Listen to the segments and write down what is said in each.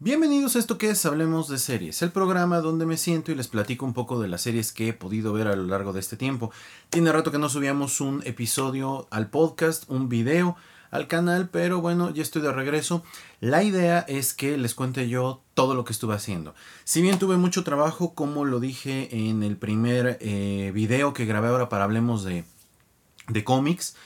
Bienvenidos a esto que es Hablemos de Series, el programa donde me siento y les platico un poco de las series que he podido ver a lo largo de este tiempo. Tiene rato que no subíamos un episodio al podcast, un video al canal, pero bueno, ya estoy de regreso. La idea es que les cuente yo todo lo que estuve haciendo. Si bien tuve mucho trabajo, como lo dije en el primer eh, video que grabé ahora para Hablemos de, de cómics,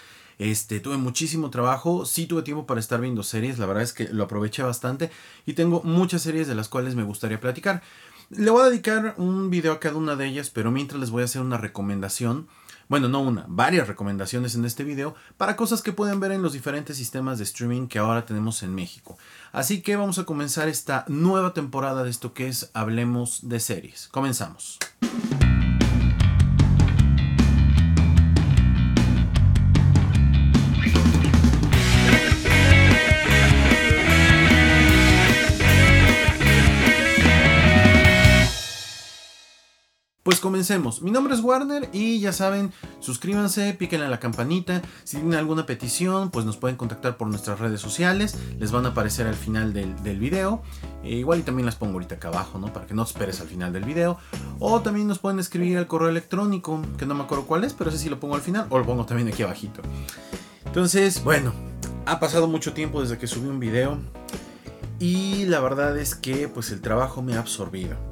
este, tuve muchísimo trabajo, sí tuve tiempo para estar viendo series, la verdad es que lo aproveché bastante y tengo muchas series de las cuales me gustaría platicar. Le voy a dedicar un video a cada una de ellas, pero mientras les voy a hacer una recomendación, bueno, no una, varias recomendaciones en este video para cosas que pueden ver en los diferentes sistemas de streaming que ahora tenemos en México. Así que vamos a comenzar esta nueva temporada de esto que es Hablemos de series. Comenzamos. Pues comencemos. Mi nombre es Warner y ya saben, suscríbanse, piquen a la campanita. Si tienen alguna petición, pues nos pueden contactar por nuestras redes sociales. Les van a aparecer al final del, video. E igual y también las pongo ahorita acá abajo, ¿no? Para que no esperes al final del video. O también nos pueden escribir al correo electrónico, que no me acuerdo cuál es, pero ese sí lo pongo al final. O lo pongo también aquí abajito. Entonces, bueno, ha pasado mucho tiempo desde que subí un video. Y la verdad es que pues el trabajo me ha absorbido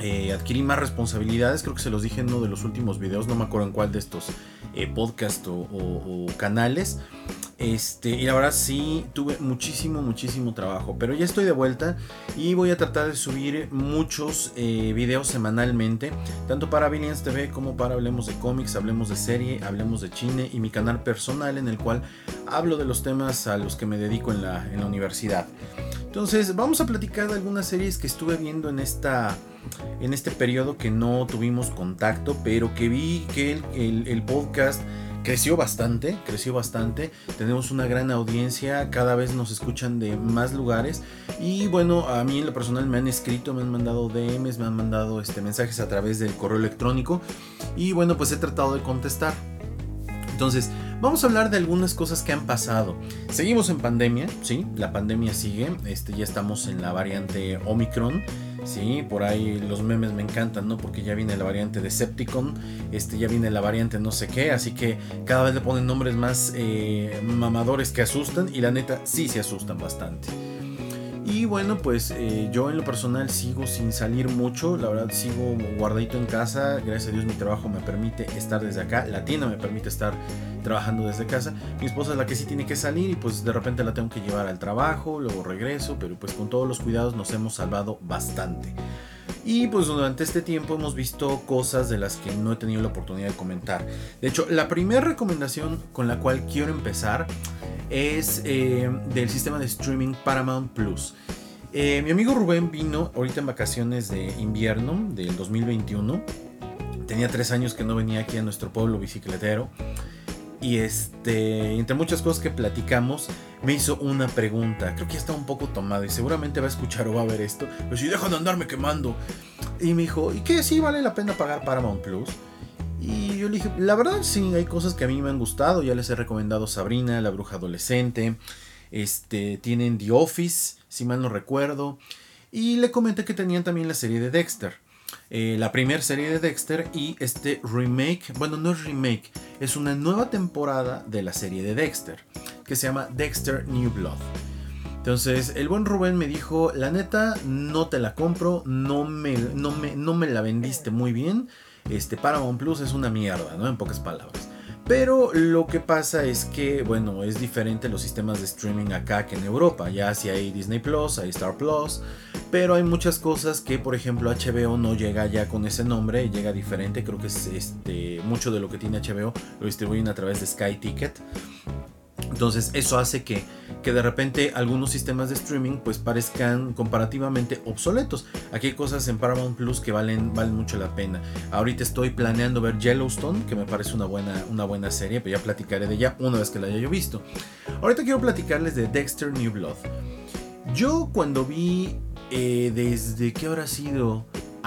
eh, adquirí más responsabilidades, creo que se los dije en uno de los últimos videos, no me acuerdo en cuál de estos eh, podcasts o, canales. Este, y la verdad sí, tuve muchísimo, muchísimo trabajo. Pero ya estoy de vuelta y voy a tratar de subir muchos eh, videos semanalmente. Tanto para Billions TV como para Hablemos de cómics, Hablemos de serie, Hablemos de cine y mi canal personal en el cual hablo de los temas a los que me dedico en la, en la universidad. Entonces vamos a platicar de algunas series que estuve viendo en esta en este periodo que no tuvimos contacto, pero que vi que el, podcast creció bastante, creció bastante. Tenemos una gran audiencia, cada vez nos escuchan de más lugares. Y bueno, a mí en lo personal me han escrito, me han mandado DMs, me han mandado este, mensajes a través del correo electrónico. Y bueno, pues he tratado de contestar. Entonces, vamos a hablar de algunas cosas que han pasado. Seguimos en pandemia, sí, la pandemia sigue. Este, ya estamos en la variante Omicron. Sí, por ahí los memes me encantan, ¿no? Porque ya viene la variante de Septicon, este, ya viene la variante no sé qué, así que cada vez le ponen nombres más eh, mamadores que asustan y la neta sí se asustan bastante. Y bueno, pues eh, yo en lo personal sigo sin salir mucho, la verdad sigo guardadito en casa, gracias a Dios mi trabajo me permite estar desde acá, la tienda me permite estar trabajando desde casa, mi esposa es la que sí tiene que salir y pues de repente la tengo que llevar al trabajo, luego regreso, pero pues con todos los cuidados nos hemos salvado bastante. Y pues durante este tiempo hemos visto cosas de las que no he tenido la oportunidad de comentar. De hecho, la primera recomendación con la cual quiero empezar es eh, del sistema de streaming Paramount Plus. Eh, mi amigo Rubén vino ahorita en vacaciones de invierno del 2021. Tenía tres años que no venía aquí a nuestro pueblo bicicletero. Y este, entre muchas cosas que platicamos, me hizo una pregunta. Creo que ya está un poco tomado y seguramente va a escuchar o va a ver esto. Pero si dejan de andarme quemando. Y me dijo, ¿y qué? ¿Sí vale la pena pagar Paramount Plus? Y yo le dije, la verdad sí, hay cosas que a mí me han gustado. Ya les he recomendado Sabrina, La Bruja Adolescente. Este, tienen The Office, si mal no recuerdo. Y le comenté que tenían también la serie de Dexter. Eh, la primera serie de Dexter y este remake, bueno, no es remake, es una nueva temporada de la serie de Dexter, que se llama Dexter New Blood. Entonces, el buen Rubén me dijo, la neta, no te la compro, no me, no me, no me la vendiste muy bien, este Paramount Plus es una mierda, ¿no? En pocas palabras. Pero lo que pasa es que, bueno, es diferente los sistemas de streaming acá que en Europa. Ya si hay Disney Plus, hay Star Plus, pero hay muchas cosas que, por ejemplo, HBO no llega ya con ese nombre, llega diferente. Creo que es este, mucho de lo que tiene HBO lo distribuyen a través de Sky Ticket. Entonces eso hace que, que, de repente algunos sistemas de streaming pues parezcan comparativamente obsoletos. Aquí hay cosas en Paramount Plus que valen, valen mucho la pena. Ahorita estoy planeando ver Yellowstone, que me parece una buena, una buena serie, pero ya platicaré de ella una vez que la haya yo visto. Ahorita quiero platicarles de Dexter New Blood. Yo cuando vi eh, desde que habrá sido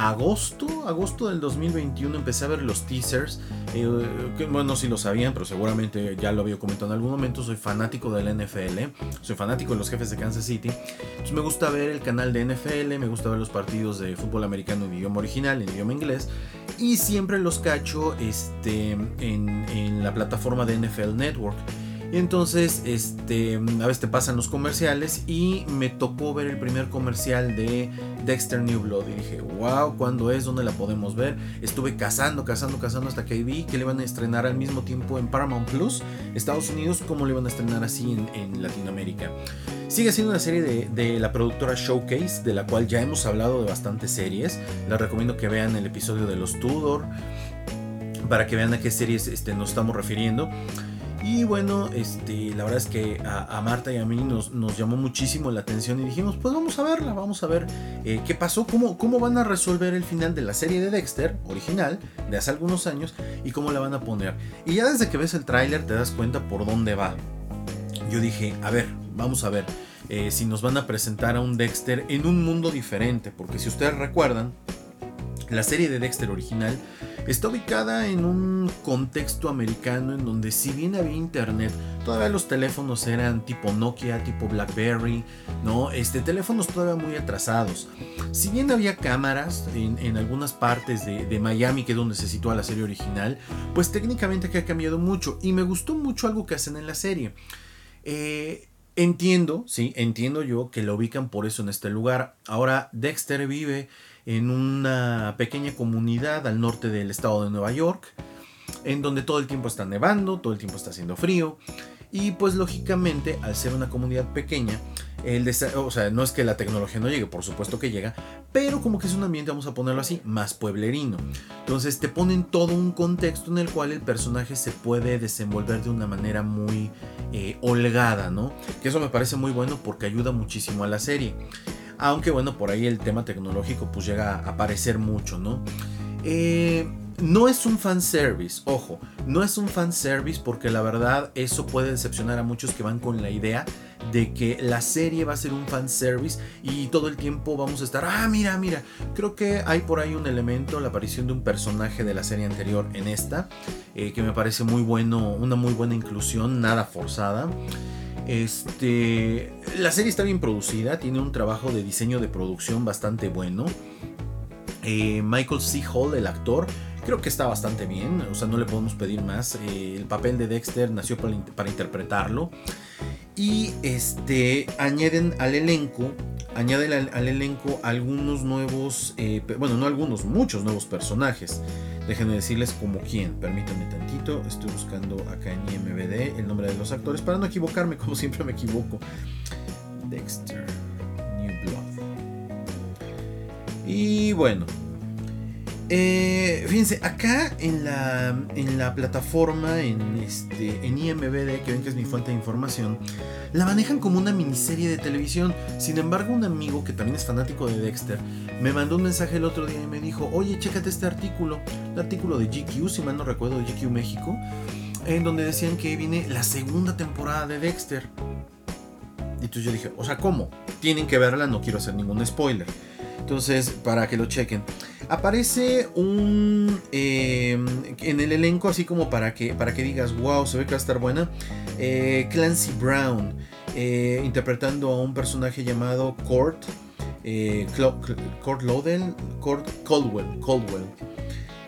agosto, agosto del 2021 empecé a ver los teasers. Eh, bueno, si lo sabían, pero seguramente ya lo había comentado en algún momento. Soy fanático del NFL, soy fanático de los jefes de Kansas City. Me gusta ver el canal de NFL, me gusta ver los partidos de fútbol americano en idioma original, en idioma inglés. Y siempre los cacho este, en la plataforma de NFL Network. Y entonces, este, a veces te pasan los comerciales y me tocó ver el primer comercial de Dexter New Blood y dije, wow, ¿cuándo es? ¿Dónde la podemos ver? Estuve cazando, cazando, cazando hasta que vi que le iban a estrenar al mismo tiempo en Paramount Plus, Estados Unidos, como le iban a estrenar así en, Latinoamérica. Sigue siendo una serie de, la productora Showcase, de la cual ya hemos hablado de bastantes series. Les recomiendo que vean el episodio de los Tudor para que vean a qué series este, nos estamos refiriendo. Y bueno, este, la verdad es que a, Marta y a mí nos, nos, llamó muchísimo la atención y dijimos, pues vamos a verla, vamos a ver eh, qué pasó, cómo, cómo van a resolver el final de la serie de Dexter, original, de hace algunos años, y cómo la van a poner. Y ya desde que ves el tráiler te das cuenta por dónde va. Yo dije, a ver, vamos a ver eh, si nos van a presentar a un Dexter en un mundo diferente, porque si ustedes recuerdan, la serie de Dexter original Está ubicada en un contexto americano en donde si bien había internet, todavía los teléfonos eran tipo Nokia, tipo BlackBerry, ¿no? Este, teléfonos todavía muy atrasados. Si bien había cámaras en, algunas partes de, Miami, que es donde se sitúa la serie original, pues técnicamente que ha cambiado mucho y me gustó mucho algo que hacen en la serie. Eh, entiendo, sí, entiendo yo que lo ubican por eso en este lugar. Ahora Dexter vive en una pequeña comunidad al norte del estado de Nueva York, en donde todo el tiempo está nevando, todo el tiempo está haciendo frío, y pues lógicamente al ser una comunidad pequeña, el o sea, no es que la tecnología no llegue, por supuesto que llega, pero como que es un ambiente, vamos a ponerlo así, más pueblerino. Entonces te ponen todo un contexto en el cual el personaje se puede desenvolver de una manera muy eh, holgada, ¿no? Que eso me parece muy bueno porque ayuda muchísimo a la serie. Aunque bueno, por ahí el tema tecnológico pues llega a aparecer mucho, ¿no? Eh, no es un fanservice, ojo, no es un fanservice porque la verdad eso puede decepcionar a muchos que van con la idea de que la serie va a ser un fanservice y todo el tiempo vamos a estar, ah, mira, mira, creo que hay por ahí un elemento, la aparición de un personaje de la serie anterior en esta, eh, que me parece muy bueno, una muy buena inclusión, nada forzada. Este, la serie está bien producida, tiene un trabajo de diseño de producción bastante bueno. Eh, Michael C. Hall, el actor, creo que está bastante bien, o sea, no le podemos pedir más. Eh, el papel de Dexter nació para, interpretarlo. Y este, añaden al elenco, añaden al, elenco algunos nuevos, eh, bueno, no algunos, muchos nuevos personajes. Déjenme decirles como quién. Permítanme tantito. Estoy buscando acá en IMBD el nombre de los actores para no equivocarme, como siempre me equivoco. Dexter, New Blood. Y bueno, eh, fíjense, acá en la, en la plataforma, en, este, en IMBD, que ven que es mi fuente de información, la manejan como una miniserie de televisión. Sin embargo, un amigo que también es fanático de Dexter me mandó un mensaje el otro día y me dijo, oye, chécate este artículo, el artículo de GQ, si mal no recuerdo, de GQ México, en donde decían que viene la segunda temporada de Dexter. Y entonces yo dije, o sea, ¿cómo? Tienen que verla, no quiero hacer ningún spoiler. Entonces, para que lo chequen. Aparece un. Em, en el elenco, así como para que, para que digas, wow, se ve que va a estar buena. Eh, Clancy Brown, eh, interpretando a un personaje llamado Court. Eh, Court Lodell, Court Caldwell. Caldwell.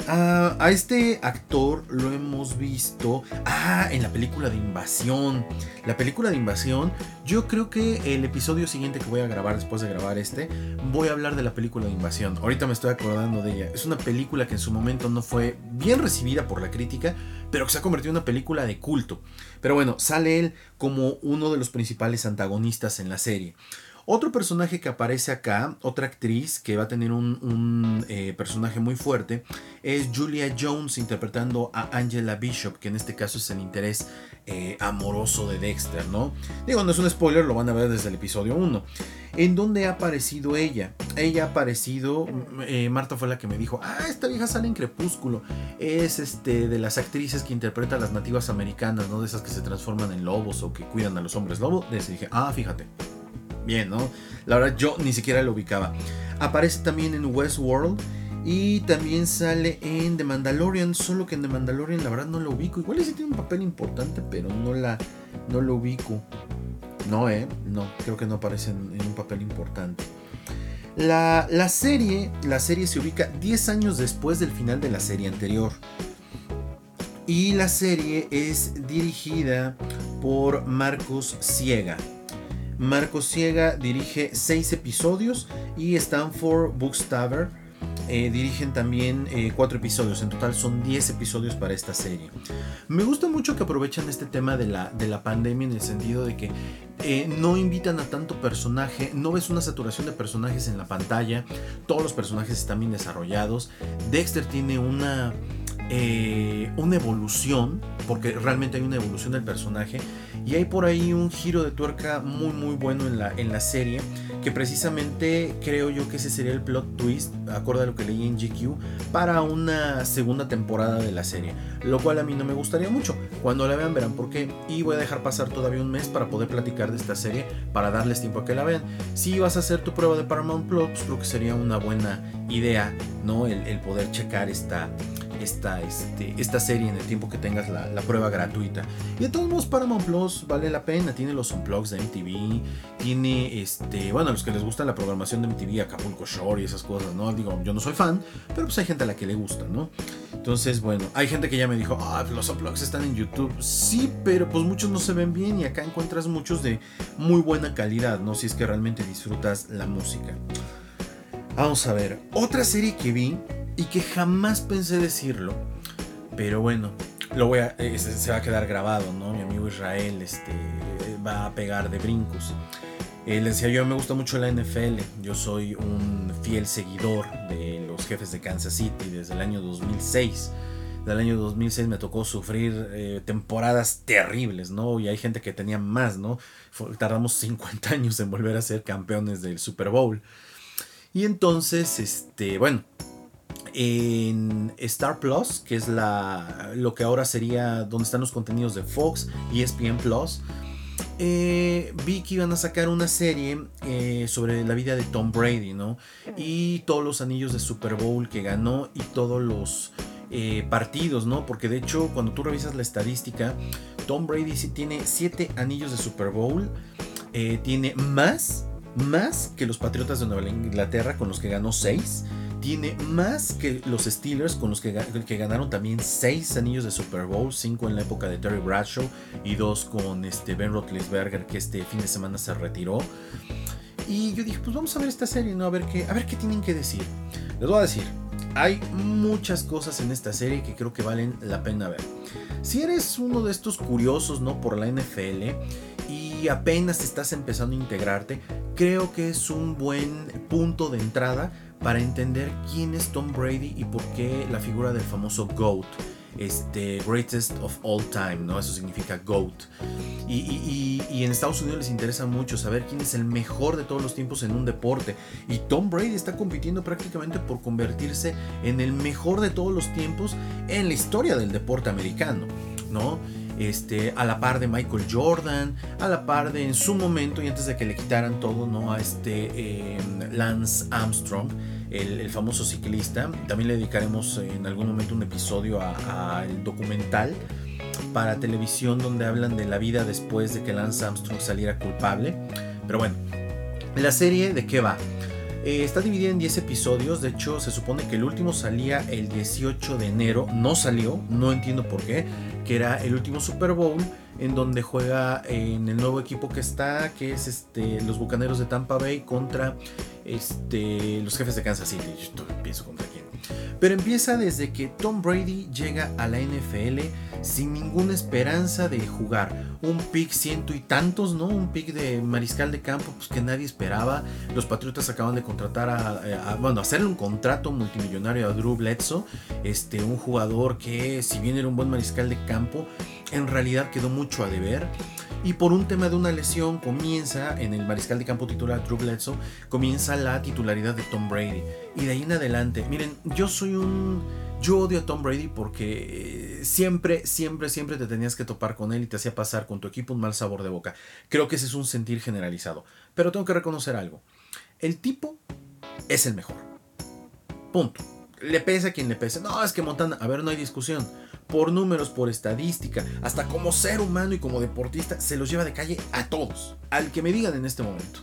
Ah, a este actor lo hemos visto ah, en la película de Invasión. La película de Invasión, yo creo que el episodio siguiente que voy a grabar después de grabar este, voy a hablar de la película de Invasión. Ahorita me estoy acordando de ella. Es una película que en su momento no fue bien recibida por la crítica, pero que se ha convertido en una película de culto. Pero bueno, sale él como uno de los principales antagonistas en la serie. Otro personaje que aparece acá, otra actriz que va a tener un, eh, personaje muy fuerte, es Julia Jones interpretando a Angela Bishop, que en este caso es el interés eh, amoroso de Dexter, ¿no? Digo, no es un spoiler, lo van a ver desde el episodio 1. ¿En dónde ha aparecido ella? Ella ha aparecido, eh, Marta fue la que me dijo, ah, esta vieja sale en Crepúsculo. Es este de las actrices que interpreta a las nativas americanas, ¿no? De esas que se transforman en lobos o que cuidan a los hombres lobo. Les dije, ah, fíjate bien, ¿no? La verdad yo ni siquiera lo ubicaba. Aparece también en Westworld Y también sale en The Mandalorian, solo que en The Mandalorian la verdad no lo ubico. Igual sí tiene un papel importante, pero no la no lo ubico. No, eh, no, creo que no aparece en, un papel importante. La, la, serie, la serie se ubica 10 años después del final de la serie anterior. Y la serie es dirigida por Marcos Ciega. Marcos Ciega dirige 6 episodios y Stanford Bookstaver eh, dirigen también 4 eh, episodios. En total son 10 episodios para esta serie. Me gusta mucho que aprovechan este tema de la, de la pandemia en el sentido de que eh, no invitan a tanto personaje, no ves una saturación de personajes en la pantalla, todos los personajes están bien desarrollados. Dexter tiene una eh, una evolución, porque realmente hay una evolución del personaje, y hay por ahí un giro de tuerca muy muy bueno en la, en la serie, que precisamente creo yo que ese sería el plot twist, acorde a lo que leí en GQ, para una segunda temporada de la serie, lo cual a mí no me gustaría mucho. Cuando la vean verán por qué, y voy a dejar pasar todavía un mes para poder platicar de esta serie, para darles tiempo a que la vean. Si vas a hacer tu prueba de Paramount Plus, creo que sería una buena idea, ¿no? El, el poder checar esta esta, este, esta serie en el tiempo que tengas la, prueba gratuita. Y de todos modos, Paramount Plus vale la pena. Tiene los unplugs de MTV. Tiene, este, bueno, a los que les gusta la programación de MTV, Acapulco Shore y esas cosas, ¿no? Digo, yo no soy fan, pero pues hay gente a la que le gusta, ¿no? Entonces, bueno, hay gente que ya me dijo, ah, los unplugs están en YouTube. Sí, pero pues muchos no se ven bien y acá encuentras muchos de muy buena calidad, ¿no? Si es que realmente disfrutas la música. Vamos a ver, otra serie que vi y que jamás pensé decirlo, pero bueno, lo voy a, eh, se va a quedar grabado, ¿no? Mi amigo Israel este, va a pegar de brincos. Eh, decía yo, me gusta mucho la NFL, yo soy un fiel seguidor de los jefes de Kansas City desde el año 2006. Del año 2006 me tocó sufrir eh, temporadas terribles, ¿no? Y hay gente que tenía más, ¿no? tardamos 50 años en volver a ser campeones del Super Bowl. Y entonces, este, bueno, en Star Plus, que es la, lo que ahora sería donde están los contenidos de Fox y ESPN Plus. Eh, vi que iban a sacar una serie eh, sobre la vida de Tom Brady, ¿no? Y todos los anillos de Super Bowl que ganó y todos los eh, partidos, ¿no? Porque de hecho, cuando tú revisas la estadística, Tom Brady sí tiene 7 anillos de Super Bowl, tiene más, más que los Patriotas de Nueva Inglaterra con los que ganó 6 tiene más que los Steelers con los que, que ganaron también 6 anillos de Super Bowl, 5 en la época de Terry Bradshaw y 2 con este Ben Roethlisberger que este fin de semana se retiró. Y yo dije, pues vamos a ver esta serie, ¿no? A ver qué, a ver qué tienen que decir. Les voy a decir, hay muchas cosas en esta serie que creo que valen la pena ver. Si eres uno de estos curiosos, ¿no? Por la NFL y apenas estás empezando a integrarte, creo que es un buen punto de entrada para entender quién es Tom Brady y por qué la figura del famoso GOAT, este Greatest of All Time, ¿no? Eso significa GOAT. Y, en Estados Unidos les interesa mucho saber quién es el mejor de todos los tiempos en un deporte. Y Tom Brady está compitiendo prácticamente por convertirse en el mejor de todos los tiempos en la historia del deporte americano, ¿no? Este, a la par de Michael Jordan, a la par de en su momento y antes de que le quitaran todo, ¿no? A este em, Lance Armstrong el, famoso ciclista. También le dedicaremos en algún momento un episodio al documental para televisión donde hablan de la vida después de que Lance Armstrong saliera culpable. Pero bueno, la serie de qué va? Eh, está dividida en 10 episodios, de hecho se supone que el último salía el 18 de enero, no salió, no entiendo por qué, que era el último Super Bowl en donde juega en el nuevo equipo que está, que es este, los Bucaneros de Tampa Bay contra este, los jefes de Kansas City. Yo pienso contra quién. Pero empieza desde que Tom Brady llega a la NFL sin ninguna esperanza de jugar. Un pick ciento y tantos, ¿no? Un pick de mariscal de campo pues, que nadie esperaba. Los Patriotas acaban de contratar a, bueno, hacerle un contrato multimillonario a Drew Bledsoe. Este, un jugador que si bien era un buen mariscal de campo, en realidad quedó mucho a deber. Y por un tema de una lesión comienza en el mariscal de campo titular Drew Bledsoe, comienza la titularidad de Tom Brady. Y de ahí en adelante, miren, yo soy un... Yo odio a Tom Brady porque eh, siempre, siempre, siempre te tenías que topar con él y te hacía pasar con tu equipo un mal sabor de boca. Creo que ese es un sentir generalizado. Pero tengo que reconocer algo. El tipo es el mejor. Punto. le pese a quien le pese. No, es que Montana, a ver, no hay discusión. Por números, por estadística, hasta como ser humano y como deportista, se los lleva de calle a todos. Al que me digan en este momento.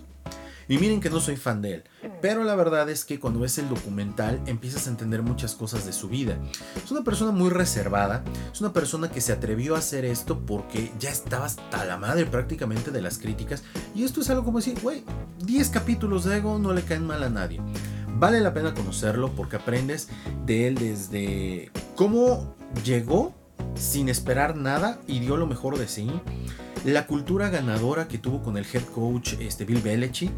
Y miren que no soy fan de él, pero la verdad es que cuando ves el documental empiezas a entender muchas cosas de su vida. Es una persona muy reservada, es una persona que se atrevió a hacer esto porque ya estaba hasta la madre prácticamente de las críticas. Y esto es algo como decir, güey, 10 capítulos de Ego no le caen mal a nadie. Vale la pena conocerlo porque aprendes de él desde cómo llegó sin esperar nada y dio lo mejor de sí. La cultura ganadora que tuvo con el head coach este, Bill Belichick,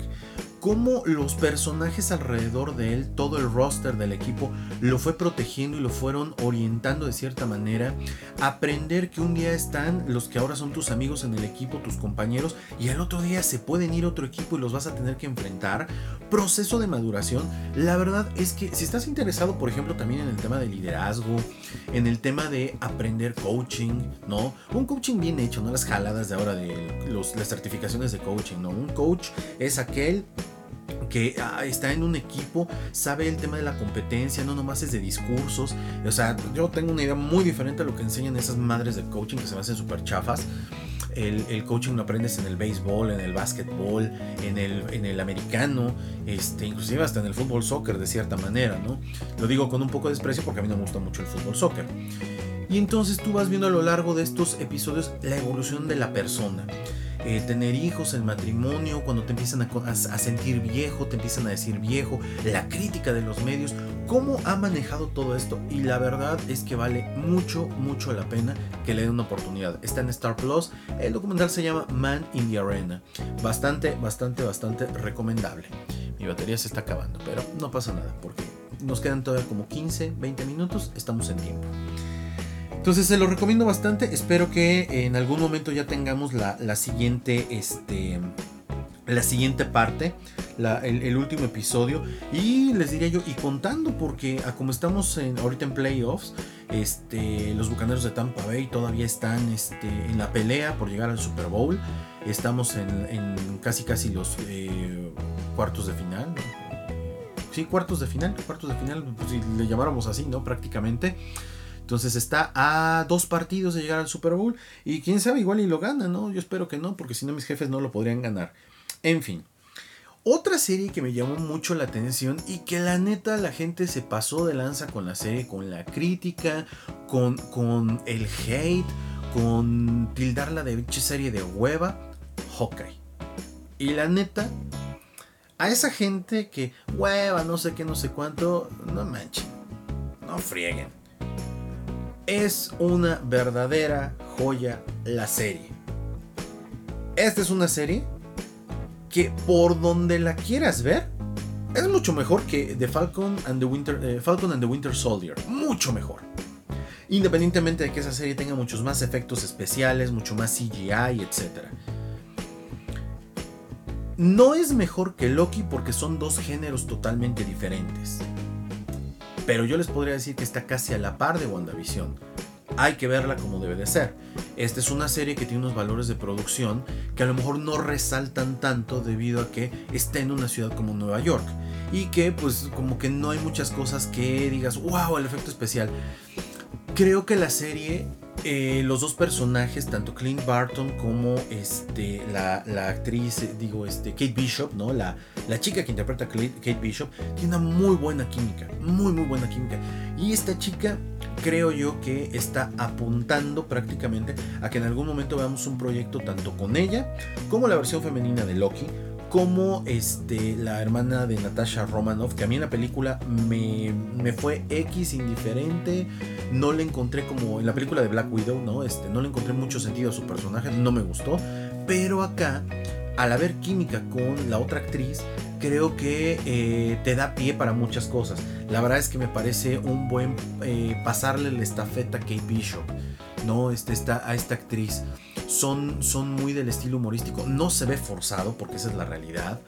cómo los personajes alrededor de él, todo el roster del equipo, lo fue protegiendo y lo fueron orientando de cierta manera. Aprender que un día están los que ahora son tus amigos en el equipo, tus compañeros, y al otro día se pueden ir a otro equipo y los vas a tener que enfrentar. Proceso de maduración. La verdad es que si estás interesado, por ejemplo, también en el tema de liderazgo, en el tema de aprender coaching, ¿no? Un coaching bien hecho, no las jaladas de ahora de las certificaciones de coaching, ¿no? Un coach es aquel que está en un equipo, sabe el tema de la competencia, no nomás es de discursos. O sea, yo tengo una idea muy diferente a lo que enseñan esas madres de coaching que se me hacen súper chafas. El, coaching lo aprendes en el béisbol, en el básquetbol, en el, en el americano, este, inclusive hasta en el fútbol soccer de cierta manera, ¿no? Lo digo con un poco de desprecio porque a mí no me gusta mucho el fútbol soccer. Y entonces tú vas viendo a lo largo de estos episodios la evolución de la persona. Eh, tener hijos, el matrimonio, cuando te empiezan a, sentir viejo, te empiezan a decir viejo, la crítica de los medios, cómo ha manejado todo esto y la verdad es que vale mucho, mucho la pena que le den una oportunidad. Está en Star Plus, el documental se llama Man in the Arena, bastante, bastante, bastante recomendable. Mi batería se está acabando, pero no pasa nada porque nos quedan todavía como 15, 20 minutos, estamos en tiempo. Entonces se lo recomiendo bastante. Espero que en algún momento ya tengamos la, siguiente. Este. La siguiente parte. el, último episodio. Y les diría yo. Y contando. Porque como estamos en, ahorita en playoffs. Este, los bucaneros de Tampa Bay todavía están este, en la pelea por llegar al Super Bowl. Estamos en, casi casi los eh, cuartos de final. Sí, cuartos de final. Cuartos de final. Pues, si le llamáramos así, ¿no? Prácticamente. Entonces está a dos partidos de llegar al Super Bowl. Y quién sabe, igual y lo gana, ¿no? Yo espero que no, porque si no mis jefes no lo podrían ganar. En fin. Otra serie que me llamó mucho la atención y que la neta la gente se pasó de lanza con la serie, con la crítica, con, con el hate, con tildarla de serie de hueva, Hawkeye. Y la neta, a esa gente que hueva, no sé qué, no sé cuánto, no manchen, no frieguen es una verdadera joya la serie. Esta es una serie que por donde la quieras ver es mucho mejor que The Falcon and the Winter, eh, Falcon and the Winter Soldier. Mucho mejor. Independientemente de que esa serie tenga muchos más efectos especiales, mucho más CGI, etc. No es mejor que Loki porque son dos géneros totalmente diferentes. Pero yo les podría decir que está casi a la par de WandaVision. Hay que verla como debe de ser. Esta es una serie que tiene unos valores de producción que a lo mejor no resaltan tanto debido a que está en una ciudad como Nueva York. Y que pues como que no hay muchas cosas que digas, wow, el efecto especial. Creo que la serie eh, los dos personajes, tanto Clint Barton como este, la, actriz, eh, digo, este, Kate Bishop, ¿no? La, la chica que interpreta a Kate Bishop, tiene una muy buena química, muy, muy buena química. Y esta chica, creo yo que está apuntando prácticamente a que en algún momento veamos un proyecto tanto con ella como la versión femenina de Loki como este, la hermana de Natasha Romanoff, que a mí en la película me, fue X indiferente, no le encontré como en la película de Black Widow, ¿no? Este, no le encontré mucho sentido a su personaje, no me gustó, pero acá, al haber química con la otra actriz, creo que eh, te da pie para muchas cosas. La verdad es que me parece un buen eh, pasarle la estafeta a Kate Bishop, ¿no? Este, está, a esta actriz son, son muy del estilo humorístico. No se ve forzado, porque esa es la realidad.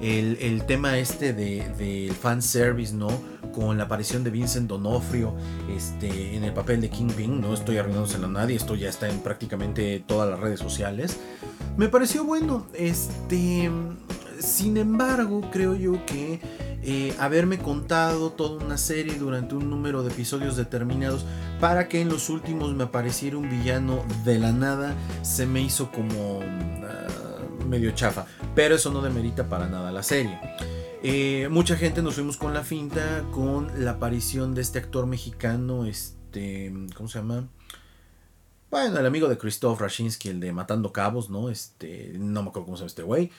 El, tema este del de, fan service, ¿no? Con la aparición de Vincent Donofrio este, en el papel de Kingpin, no estoy arruinándoselo a nadie, esto ya está en prácticamente todas las redes sociales. Me pareció bueno, este. Sin embargo, creo yo que eh, haberme contado toda una serie durante un número de episodios determinados para que en los últimos me apareciera un villano de la nada, se me hizo como ah, medio chafa. Pero eso no demerita para nada la serie. Eh, mucha gente nos fuimos con la finta con la aparición de este actor mexicano, este, ¿cómo se llama? Bueno, el amigo de Christoph Rashinsky, el de Matando Cabos, ¿no? Este, no me acuerdo cómo se llama este güey.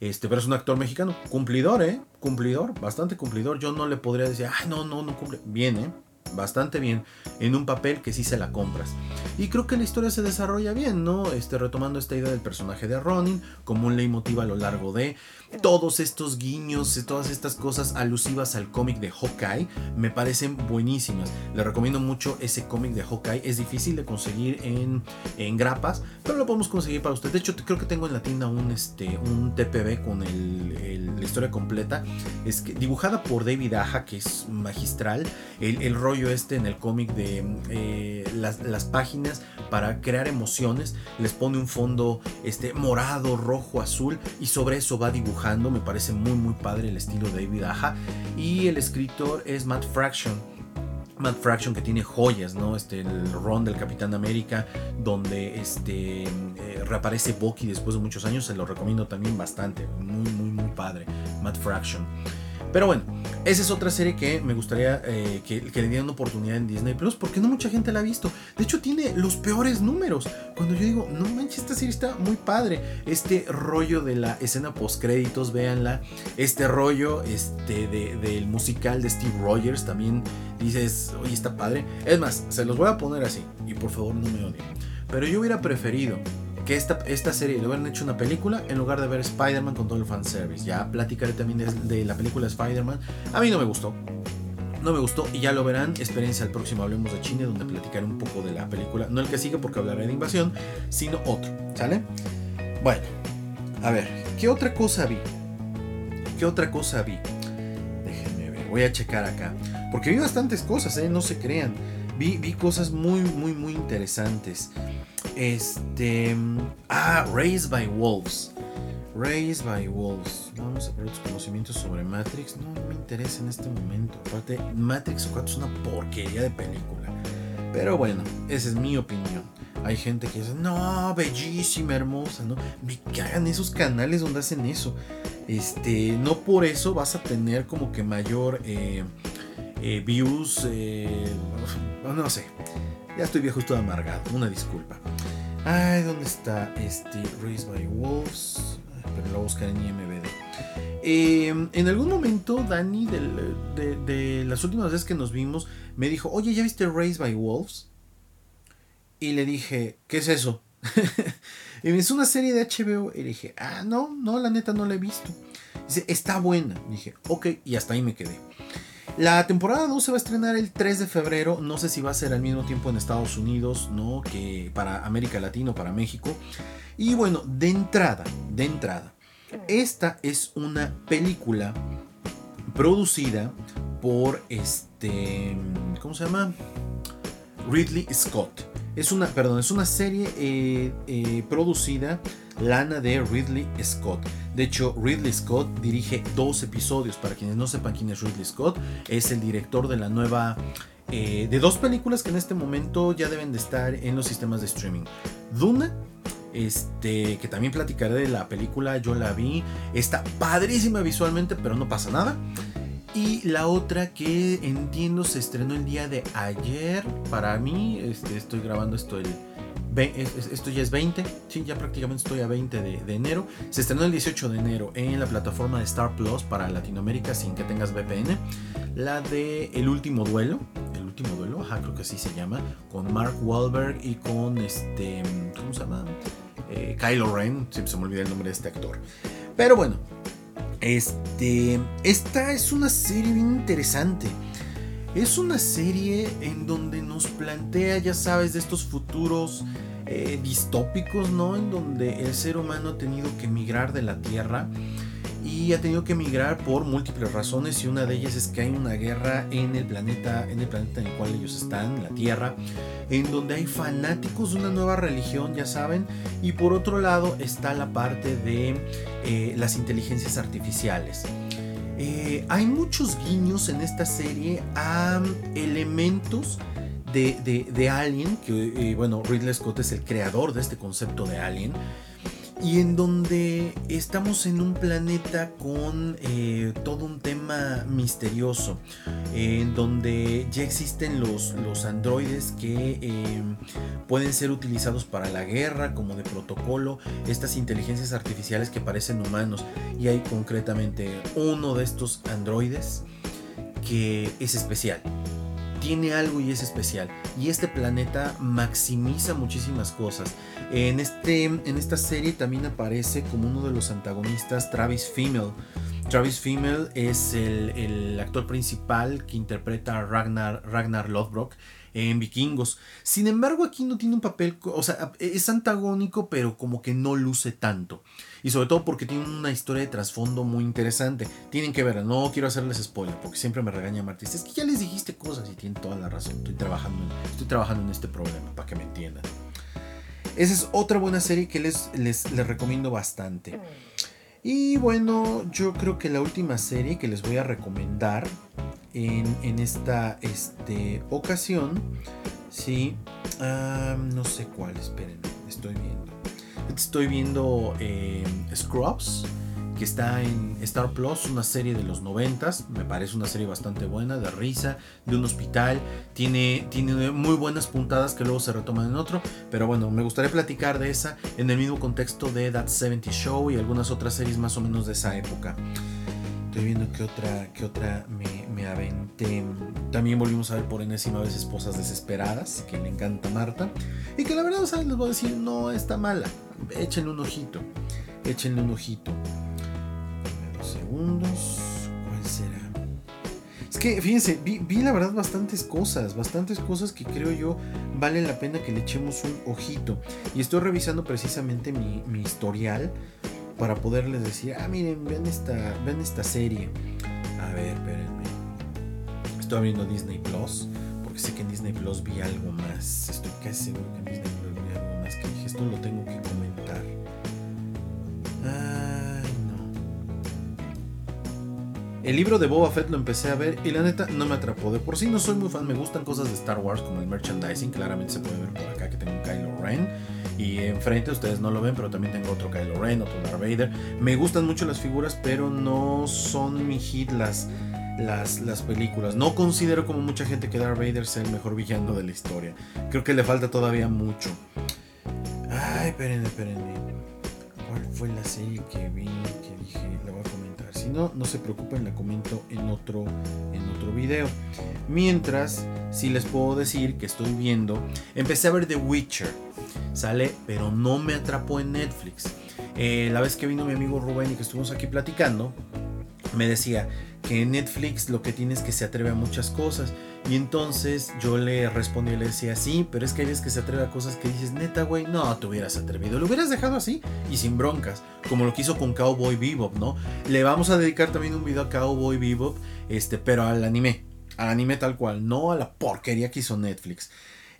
Este, pero es un actor mexicano. Cumplidor, ¿eh? Cumplidor, bastante cumplidor. Yo no le podría decir, ay, no, no, no cumple. Bien, ¿eh? Bastante bien en un papel que sí se la compras. Y creo que la historia se desarrolla bien, ¿no? Este, retomando esta idea del personaje de Ronin como un leitmotiv a lo largo de todos estos guiños, todas estas cosas alusivas al cómic de Hawkeye, me parecen buenísimas. Le recomiendo mucho ese cómic de Hawkeye. Es difícil de conseguir en, en grapas, pero lo podemos conseguir para usted. De hecho, creo que tengo en la tienda un, este, un TPB con el, la historia completa. Es que, dibujada por David Aja, que es magistral. El, el este en el cómic de eh, las, páginas para crear emociones. Les pone un fondo este, morado, rojo, azul y sobre eso va dibujando. Me parece muy muy padre el estilo de David Aja. Y el escritor es Matt Fraction. Matt Fraction que tiene joyas, ¿no? Este, el ron del Capitán América, donde este, eh, reaparece Bucky después de muchos años, se lo recomiendo también bastante, muy, muy, muy padre, Matt Fraction. Pero bueno, esa es otra serie que me gustaría eh, que, le dieran una oportunidad en Disney Plus, porque no mucha gente la ha visto. De hecho, tiene los peores números. Cuando yo digo, no manches, esta serie está muy padre. Este rollo de la escena post créditos, véanla. Este rollo este, del musical de Steve Rogers también dices, oye, está padre. Es más, se los voy a poner así, y por favor no me odien. Pero yo hubiera preferido que esta, esta serie le hubieran hecho una película en lugar de ver Spider-Man con todo el fanservice. Ya platicaré también de, la película Spider-Man. A mí no me gustó. No me gustó y ya lo verán. Experiencia al próximo Hablemos de China, donde platicaré un poco de la película. No el que sigue porque hablaré de invasión, sino otro. ¿Sale? Bueno, a ver, ¿qué otra cosa vi? ¿Qué otra cosa vi? Déjenme ver, voy a checar acá. Porque vi bastantes cosas, ¿eh? No se crean. Vi, vi cosas muy, muy, muy interesantes. Este. Ah, Raised by Wolves. Raised by Wolves. Vamos a ver tus conocimientos sobre Matrix. No, me interesa en este momento. Aparte, Matrix 4 es una porquería de película. Pero bueno, esa es mi opinión. Hay gente que dice, no, bellísima, hermosa, ¿no? Me cagan esos canales donde hacen eso. Este, no por eso vas a tener como que mayor eh, eh, views. Eh, no sé. Ya estoy viejo, estoy amargado. Una disculpa. Ay, ¿dónde está este Raised by Wolves? Pero lo buscar en IMBD. Em, en algún momento, Dani, de, las últimas veces que nos vimos, me dijo: Oye, ¿ya viste Raised by Wolves? Y le dije: ¿Qué es eso? y me hizo una serie de HBO. Y le dije: Ah, no, no, la neta no la he visto. Dice: Está buena. dije: Ok, y hasta ahí me quedé. La temporada 2 se va a estrenar el 3 de febrero. No sé si va a ser al mismo tiempo en Estados Unidos, ¿no? Que para América Latina o para México. Y bueno, de entrada, de entrada. Esta es una película producida por este. ¿Cómo se llama? Ridley Scott. Es una, perdón, es una serie eh, eh, producida lana de Ridley Scott. De hecho, Ridley Scott dirige dos episodios. Para quienes no sepan quién es Ridley Scott, es el director de la nueva. Eh, de dos películas que en este momento ya deben de estar en los sistemas de streaming. Duna, este, que también platicaré de la película, yo la vi. Está padrísima visualmente, pero no pasa nada. Y la otra que entiendo se estrenó el día de ayer. Para mí, este, estoy grabando esto el esto ya es 20, sí, ya prácticamente estoy a 20 de, enero. Se estrenó el 18 de enero en la plataforma de Star Plus para Latinoamérica sin que tengas VPN. La de El último duelo, El último duelo, ajá, creo que así se llama, con Mark Wahlberg y con este, ¿cómo se llama? Eh, Kylo Ren, siempre se me olvida el nombre de este actor. Pero bueno, este, esta es una serie bien interesante. Es una serie en donde nos plantea, ya sabes, de estos futuros eh, distópicos, ¿no? En donde el ser humano ha tenido que emigrar de la Tierra y ha tenido que emigrar por múltiples razones y una de ellas es que hay una guerra en el planeta, en el planeta en el cual ellos están, la Tierra, en donde hay fanáticos de una nueva religión, ya saben, y por otro lado está la parte de eh, las inteligencias artificiales. Eh, hay muchos guiños en esta serie a elementos de, Alien, que eh, bueno, Ridley Scott es el creador de este concepto de Alien y en donde estamos en un planeta con eh, todo un tema misterioso, en donde ya existen los, los androides que eh, pueden ser utilizados para la guerra como de protocolo, estas inteligencias artificiales que parecen humanos, y hay concretamente uno de estos androides que es especial tiene algo y es especial. Y este planeta maximiza muchísimas cosas. En, este, en esta serie también aparece como uno de los antagonistas Travis Fimmel. Travis Fimmel es el, actor principal que interpreta a Ragnar, Ragnar Lothbrok en Vikingos. Sin embargo, aquí no tiene un papel, o sea, es antagónico, pero como que no luce tanto. Y sobre todo porque tiene una historia de trasfondo muy interesante. Tienen que ver, no quiero hacerles spoiler, porque siempre me regaña Martis. Es que ya les dijiste cosas y tienen toda la razón. Estoy trabajando estoy trabajando en este problema, para que me entiendan. Esa es otra buena serie que les, les, recomiendo bastante. Y bueno, yo creo que la última serie que les voy a recomendar en, esta este, ocasión, sí, no sé cuál, esperen, estoy viendo. Estoy viendo eh, Scrubs que está en Star Plus, una serie de los noventas, me parece una serie bastante buena, de risa, de un hospital, tiene, tiene muy buenas puntadas que luego se retoman en otro, pero bueno, me gustaría platicar de esa en el mismo contexto de That 70 Show y algunas otras series más o menos de esa época. Estoy viendo que otra, que otra me, me aventé. También volvimos a ver por enésima vez Esposas Desesperadas, que le encanta a Marta. Y que la verdad, ¿sabes? les voy a decir, no está mala. Échenle un ojito. Échenle un ojito segundos. ¿Cuál será? Es que, fíjense, vi, la verdad bastantes cosas, bastantes cosas que creo yo vale la pena que le echemos un ojito. Y estoy revisando precisamente mi, historial para poderles decir, ah, miren, vean esta, vean esta serie. A ver, espérenme. Estoy abriendo Disney Plus, porque sé que en Disney Plus vi algo más. Estoy casi seguro que en Disney Plus vi algo más que dije, esto lo tengo que El libro de Boba Fett lo empecé a ver y la neta no me atrapó. De por sí no soy muy fan, me gustan cosas de Star Wars como el merchandising, claramente se puede ver por acá que tengo un Kylo Ren. Y enfrente ustedes no lo ven, pero también tengo otro Kylo Ren, otro Darth Vader. Me gustan mucho las figuras, pero no son mi hit las, las, las películas. No considero como mucha gente que Darth Vader sea el mejor villano de la historia. Creo que le falta todavía mucho. Ay, espérenme, espérenme. ¿Cuál fue la serie que vi que dije, la voy a si no, no se preocupen, la comento en otro, en otro video. Mientras, si les puedo decir que estoy viendo, empecé a ver The Witcher. Sale, pero no me atrapó en Netflix. Eh, la vez que vino mi amigo Rubén y que estuvimos aquí platicando, me decía que en Netflix lo que tiene es que se atreve a muchas cosas. Y entonces yo le respondí y le decía, sí, pero es que hay veces que se atreve a cosas que dices, neta, güey, no te hubieras atrevido. Lo hubieras dejado así y sin broncas, como lo que hizo con Cowboy Bebop, ¿no? Le vamos a dedicar también un video a Cowboy Bebop, este, pero al anime, al anime tal cual, no a la porquería que hizo Netflix.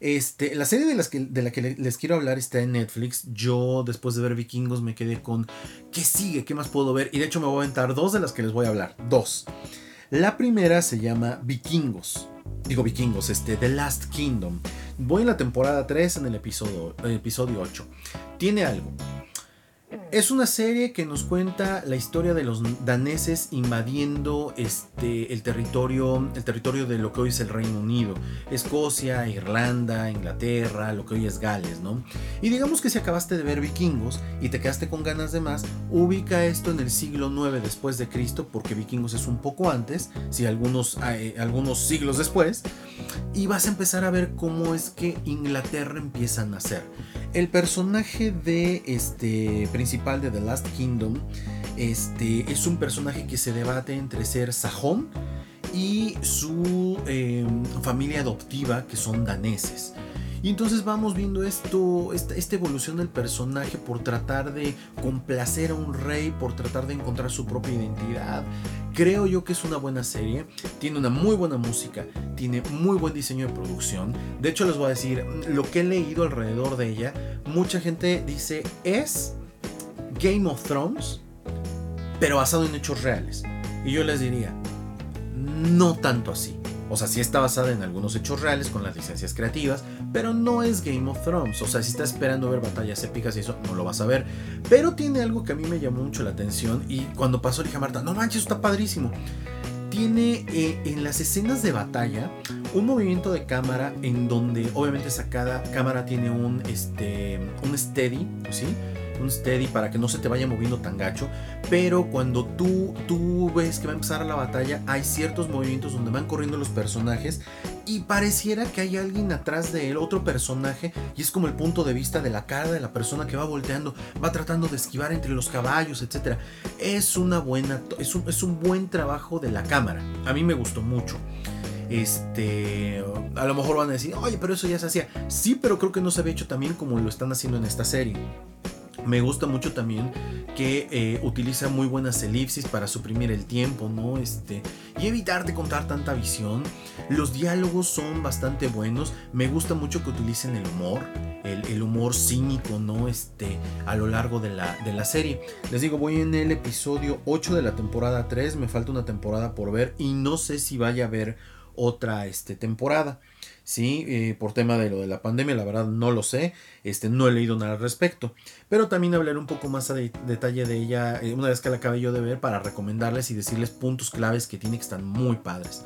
Este, la serie de, las que, de la que les quiero hablar está en Netflix. Yo, después de ver Vikingos, me quedé con ¿qué sigue? ¿Qué más puedo ver? Y de hecho, me voy a aventar dos de las que les voy a hablar. Dos. La primera se llama Vikingos. Digo Vikingos, este, The Last Kingdom. Voy en la temporada 3 en el episodio, el episodio 8. Tiene algo. Es una serie que nos cuenta la historia de los daneses invadiendo este, el, territorio, el territorio de lo que hoy es el Reino Unido, Escocia, Irlanda, Inglaterra, lo que hoy es Gales, ¿no? Y digamos que si acabaste de ver Vikingos y te quedaste con ganas de más, ubica esto en el siglo 9 después de Cristo, porque Vikingos es un poco antes, si algunos, eh, algunos siglos después, y vas a empezar a ver cómo es que Inglaterra empieza a nacer. El personaje de este principal de The Last Kingdom este, es un personaje que se debate entre ser sajón y su em, familia adoptiva que son daneses. Y entonces vamos viendo esto, esta, esta, evolución del personaje por tratar de complacer a un rey, por tratar de encontrar su propia identidad. Creo yo que es una buena serie, tiene una muy buena música, tiene muy buen diseño de producción. De hecho les voy a decir, lo que he leído alrededor de ella, mucha gente dice es Game of Thrones, pero basado en hechos reales. Y yo les diría, no tanto así. O sea, sí está basada en algunos hechos reales con las licencias creativas, pero no es Game of Thrones. O sea, si estás esperando ver batallas épicas y eso, no lo vas a ver. Pero tiene algo que a mí me llamó mucho la atención y cuando pasó dije Marta, no manches, está padrísimo. Tiene eh, en las escenas de batalla un movimiento de cámara en donde obviamente esa cámara tiene un, este, un steady, ¿sí? Un steady para que no se te vaya moviendo tan gacho. Pero cuando tú, tú ves que va a empezar la batalla, hay ciertos movimientos donde van corriendo los personajes y pareciera que hay alguien atrás de él, otro personaje, y es como el punto de vista de la cara de la persona que va volteando, va tratando de esquivar entre los caballos, etc. Es una buena, es un, es un buen trabajo de la cámara. A mí me gustó mucho. Este, a lo mejor van a decir, oye, pero eso ya se hacía. Sí, pero creo que no se había hecho también como lo están haciendo en esta serie. Me gusta mucho también que eh, utiliza muy buenas elipsis para suprimir el tiempo, ¿no? Este, y evitar de contar tanta visión. Los diálogos son bastante buenos. Me gusta mucho que utilicen el humor, el, humor cínico, ¿no? Este, a lo largo de la, de la, serie. Les digo, voy en el episodio 8 de la temporada 3. Me falta una temporada por ver y no sé si vaya a haber otra este, temporada. ¿Sí? Eh, por tema de lo de la pandemia, la verdad no lo sé, este, no he leído nada al respecto, pero también hablaré un poco más a detalle de ella eh, una vez que la acabe yo de ver para recomendarles y decirles puntos claves que tiene que están muy padres.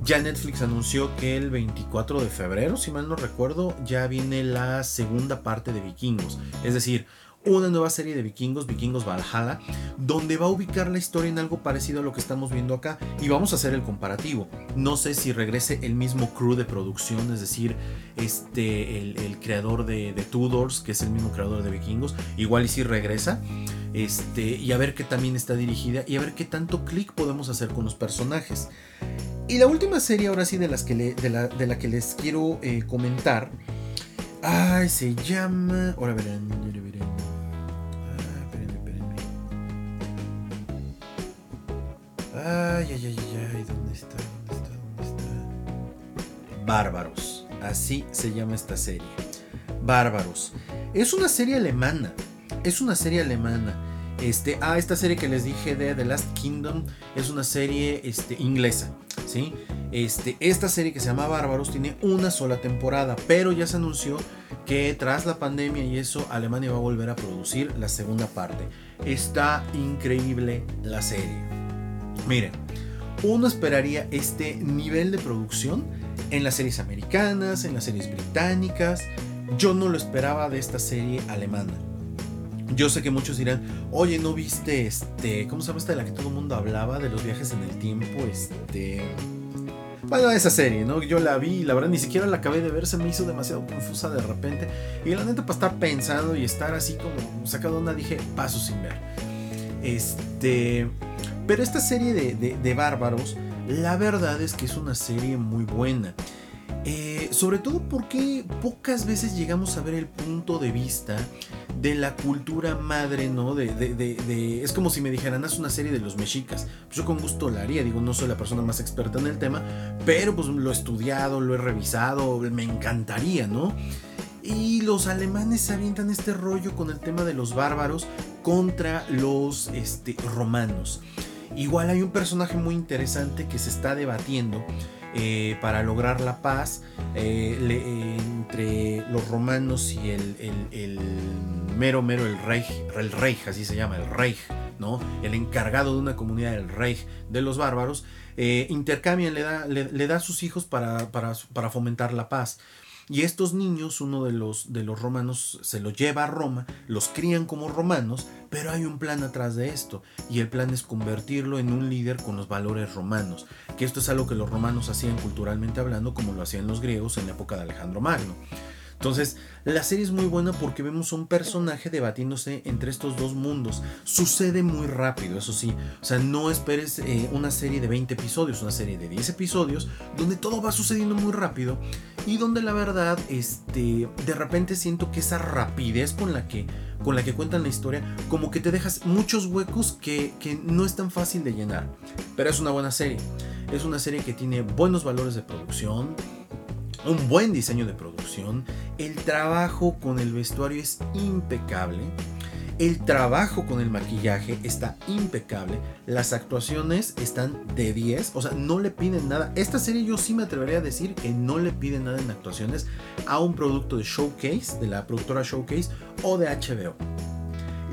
Ya Netflix anunció que el 24 de febrero, si mal no recuerdo, ya viene la segunda parte de Vikingos, es decir, una nueva serie de vikingos, Vikingos Valhalla, donde va a ubicar la historia en algo parecido a lo que estamos viendo acá y vamos a hacer el comparativo. No sé si regrese el mismo crew de producción, es decir, este, el, creador de, Tudors, que es el mismo creador de Vikingos, igual y si regresa, este, y a ver qué también está dirigida y a ver qué tanto clic podemos hacer con los personajes. Y la última serie ahora sí de, las que de, la, que les quiero eh, comentar, ay, se llama, ahora verán, Ay, ay, ay, ay, ¿dónde está? ¿Dónde está? ¿Dónde está? Bárbaros. Así se llama esta serie. Bárbaros. Es una serie alemana. Es una serie alemana. Este, ah, esta serie que les dije de The Last Kingdom es una serie este, inglesa. ¿sí? Este, esta serie que se llama Bárbaros tiene una sola temporada, pero ya se anunció que tras la pandemia y eso, Alemania va a volver a producir la segunda parte. Está increíble la serie. Miren, uno esperaría este nivel de producción en las series americanas, en las series británicas. Yo no lo esperaba de esta serie alemana. Yo sé que muchos dirán, oye, ¿no viste este, cómo se llama esta de la que todo el mundo hablaba de los viajes en el tiempo? Este... Bueno, esa serie, ¿no? Yo la vi y la verdad ni siquiera la acabé de ver, se me hizo demasiado confusa de repente. Y la neta, para estar pensando y estar así como sacado una, dije, paso sin ver. Este... Pero esta serie de, bárbaros, la verdad es que es una serie muy buena. Eh, sobre todo porque pocas veces llegamos a ver el punto de vista de la cultura madre, ¿no? De, es como si me dijeran, haz una serie de los mexicas. Pues yo con gusto la haría, digo, no soy la persona más experta en el tema, pero pues lo he estudiado, lo he revisado, me encantaría, ¿no? Y los alemanes avientan este rollo con el tema de los bárbaros contra los este, romanos. Igual hay un personaje muy interesante que se está debatiendo eh, para lograr la paz eh, entre los romanos y el, mero mero el Reich, el Reich, así se llama, el Reich, ¿no? El encargado de una comunidad del Reich de los bárbaros, eh, intercambian, le da, le, da sus hijos para, para fomentar la paz. Y estos niños, uno de los, de los romanos se los lleva a Roma, los crían como romanos, pero hay un plan atrás de esto. Y el plan es convertirlo en un líder con los valores romanos. Que esto es algo que los romanos hacían culturalmente hablando, como lo hacían los griegos en la época de Alejandro Magno. Entonces, la serie es muy buena porque vemos un personaje debatiéndose entre estos dos mundos. Sucede muy rápido, eso sí. O sea, no esperes eh, una serie de 20 episodios, una serie de 10 episodios, donde todo va sucediendo muy rápido y donde la verdad, este, de repente siento que esa rapidez con la que, con la que cuentan la historia, como que te dejas muchos huecos que, que no es tan fácil de llenar. Pero es una buena serie. Es una serie que tiene buenos valores de producción un buen diseño de producción, el trabajo con el vestuario es impecable. El trabajo con el maquillaje está impecable. Las actuaciones están de 10. O sea, no le piden nada. Esta serie yo sí me atrevería a decir que no le piden nada en actuaciones a un producto de Showcase, de la productora Showcase o de HBO.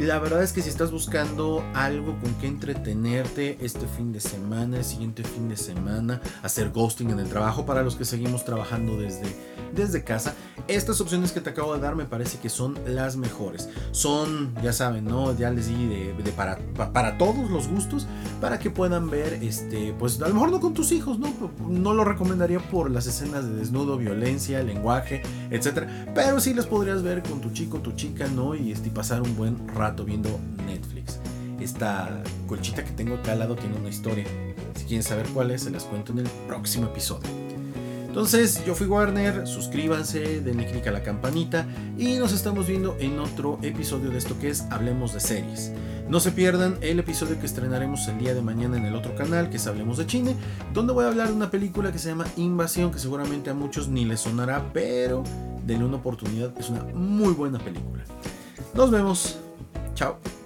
La verdad es que si estás buscando algo con que entretenerte este fin de semana, el siguiente fin de semana, hacer ghosting en el trabajo para los que seguimos trabajando desde, desde casa, estas opciones que te acabo de dar me parece que son las mejores. Son, ya saben, ¿no? Ya les di de, para, para todos los gustos, para que puedan ver, este, pues a lo mejor no con tus hijos, ¿no? No lo recomendaría por las escenas de desnudo, violencia, lenguaje, etc. Pero sí les podrías ver con tu chico, tu chica, ¿no? Y este, pasar un buen rato viendo Netflix. Esta colchita que tengo acá al lado tiene una historia. Si quieren saber cuál es, se las cuento en el próximo episodio. Entonces, yo fui Warner, suscríbanse, denle click a la campanita y nos estamos viendo en otro episodio de esto que es Hablemos de series. No se pierdan el episodio que estrenaremos el día de mañana en el otro canal, que es Hablemos de Chine, donde voy a hablar de una película que se llama Invasión, que seguramente a muchos ni les sonará, pero denle una oportunidad, es una muy buena película. Nos vemos. Chao.